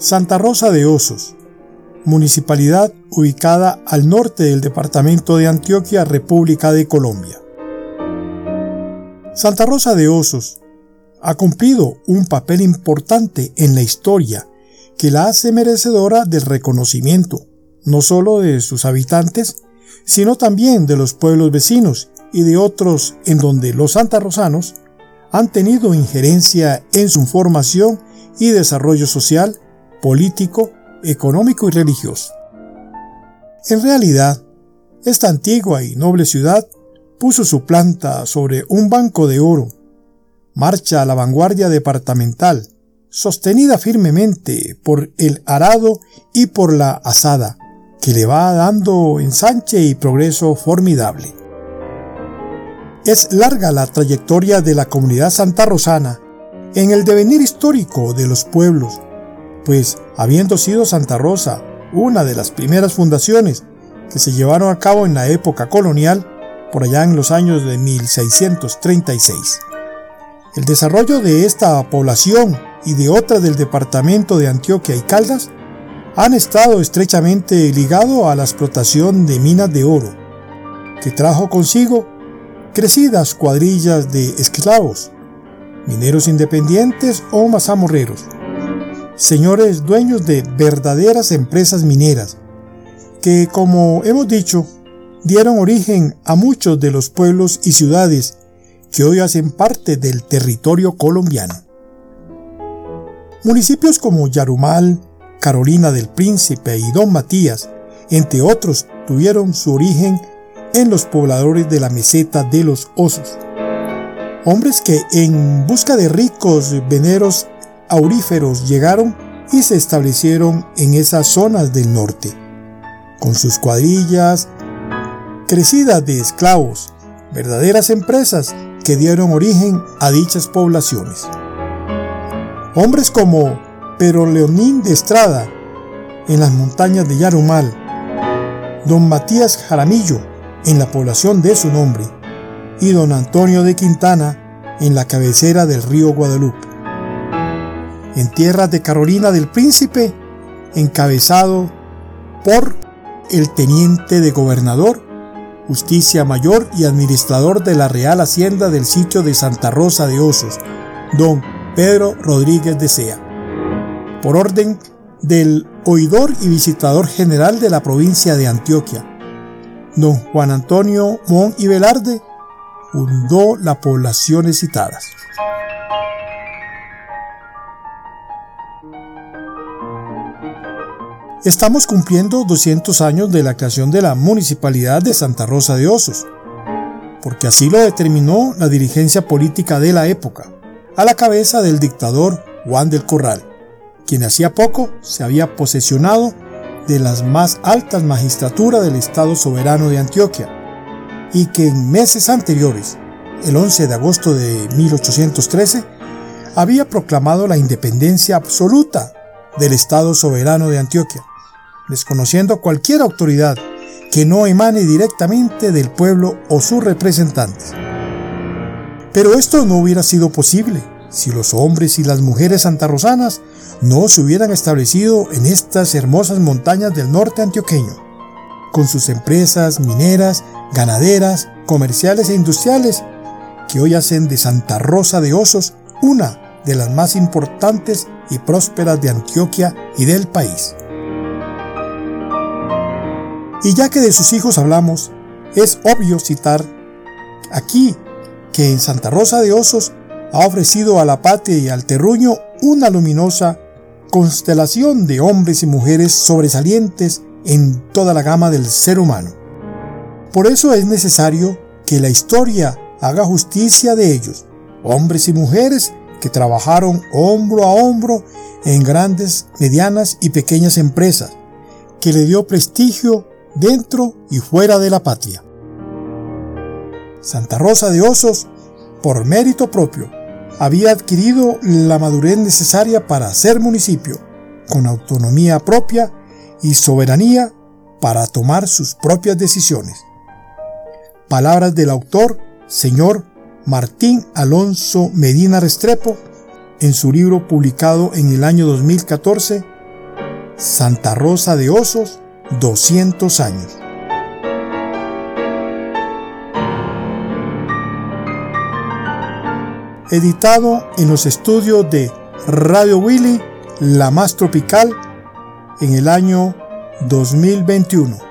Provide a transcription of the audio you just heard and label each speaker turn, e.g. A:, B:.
A: Santa Rosa de Osos, municipalidad ubicada al norte del departamento de Antioquia, República de Colombia. Santa Rosa de Osos ha cumplido un papel importante en la historia que la hace merecedora del reconocimiento, no solo de sus habitantes, sino también de los pueblos vecinos y de otros en donde los santarrosanos han tenido injerencia en su formación y desarrollo social, político, económico y religioso. En realidad, esta antigua y noble ciudad puso su planta sobre un banco de oro, marcha a la vanguardia departamental, sostenida firmemente por el arado y por la asada, que le va dando ensanche y progreso formidable. Es larga la trayectoria de la comunidad santa rosana en el devenir histórico de los pueblos, pues habiendo sido Santa Rosa una de las primeras fundaciones que se llevaron a cabo en la época colonial, por allá en los años de 1636. El desarrollo de esta población y de otras del departamento de Antioquia y Caldas han estado estrechamente ligado a la explotación de minas de oro, que trajo consigo crecidas cuadrillas de esclavos, mineros independientes o mazamorreros, señores dueños de verdaderas empresas mineras, que como hemos dicho, dieron origen a muchos de los pueblos y ciudades que hoy hacen parte del territorio colombiano. Municipios como Yarumal, Carolina del Príncipe y Don Matías, entre otros, tuvieron su origen en los pobladores de la meseta de los osos. Hombres que en busca de ricos veneros auríferos llegaron y se establecieron en esas zonas del norte, con sus cuadrillas crecidas de esclavos, verdaderas empresas que dieron origen a dichas poblaciones. Hombres como Pero Leonín de Estrada en las montañas de Yarumal, don Matías Jaramillo en la población de su nombre, y don Antonio de Quintana en la cabecera del río Guadalupe. En tierras de Carolina del Príncipe, encabezado por el teniente de gobernador, justicia mayor y administrador de la Real Hacienda del sitio de Santa Rosa de Osos, don Pedro Rodríguez de Sea. Por orden del oidor y visitador general de la provincia de Antioquia, don Juan Antonio Mon y Velarde fundó las poblaciones citadas. Estamos cumpliendo 200 años de la creación de la Municipalidad de Santa Rosa de Osos, porque así lo determinó la dirigencia política de la época, a la cabeza del dictador Juan del Corral, quien hacía poco se había posesionado de las más altas magistraturas del Estado soberano de Antioquia, y que en meses anteriores, el 11 de agosto de 1813, había proclamado la independencia absoluta del Estado soberano de Antioquia, desconociendo cualquier autoridad que no emane directamente del pueblo o sus representantes. Pero esto no hubiera sido posible si los hombres y las mujeres santarrosanas no se hubieran establecido en estas hermosas montañas del norte antioqueño, con sus empresas mineras, ganaderas, comerciales e industriales, que hoy hacen de Santa Rosa de Osos una de las más importantes y prósperas de Antioquia y del país. Y ya que de sus hijos hablamos, es obvio citar aquí que en Santa Rosa de Osos ha ofrecido a la patria y al terruño una luminosa constelación de hombres y mujeres sobresalientes en toda la gama del ser humano. Por eso es necesario que la historia haga justicia de ellos, hombres y mujeres que trabajaron hombro a hombro en grandes, medianas y pequeñas empresas, que le dio prestigio dentro y fuera de la patria. Santa Rosa de Osos, por mérito propio, había adquirido la madurez necesaria para ser municipio, con autonomía propia y soberanía para tomar sus propias decisiones. Palabras del autor, señor Martín Alonso Medina Restrepo, en su libro publicado en el año 2014, Santa Rosa de Osos, 200 años. Editado en los estudios de Radio Willy, la más tropical, en el año 2021.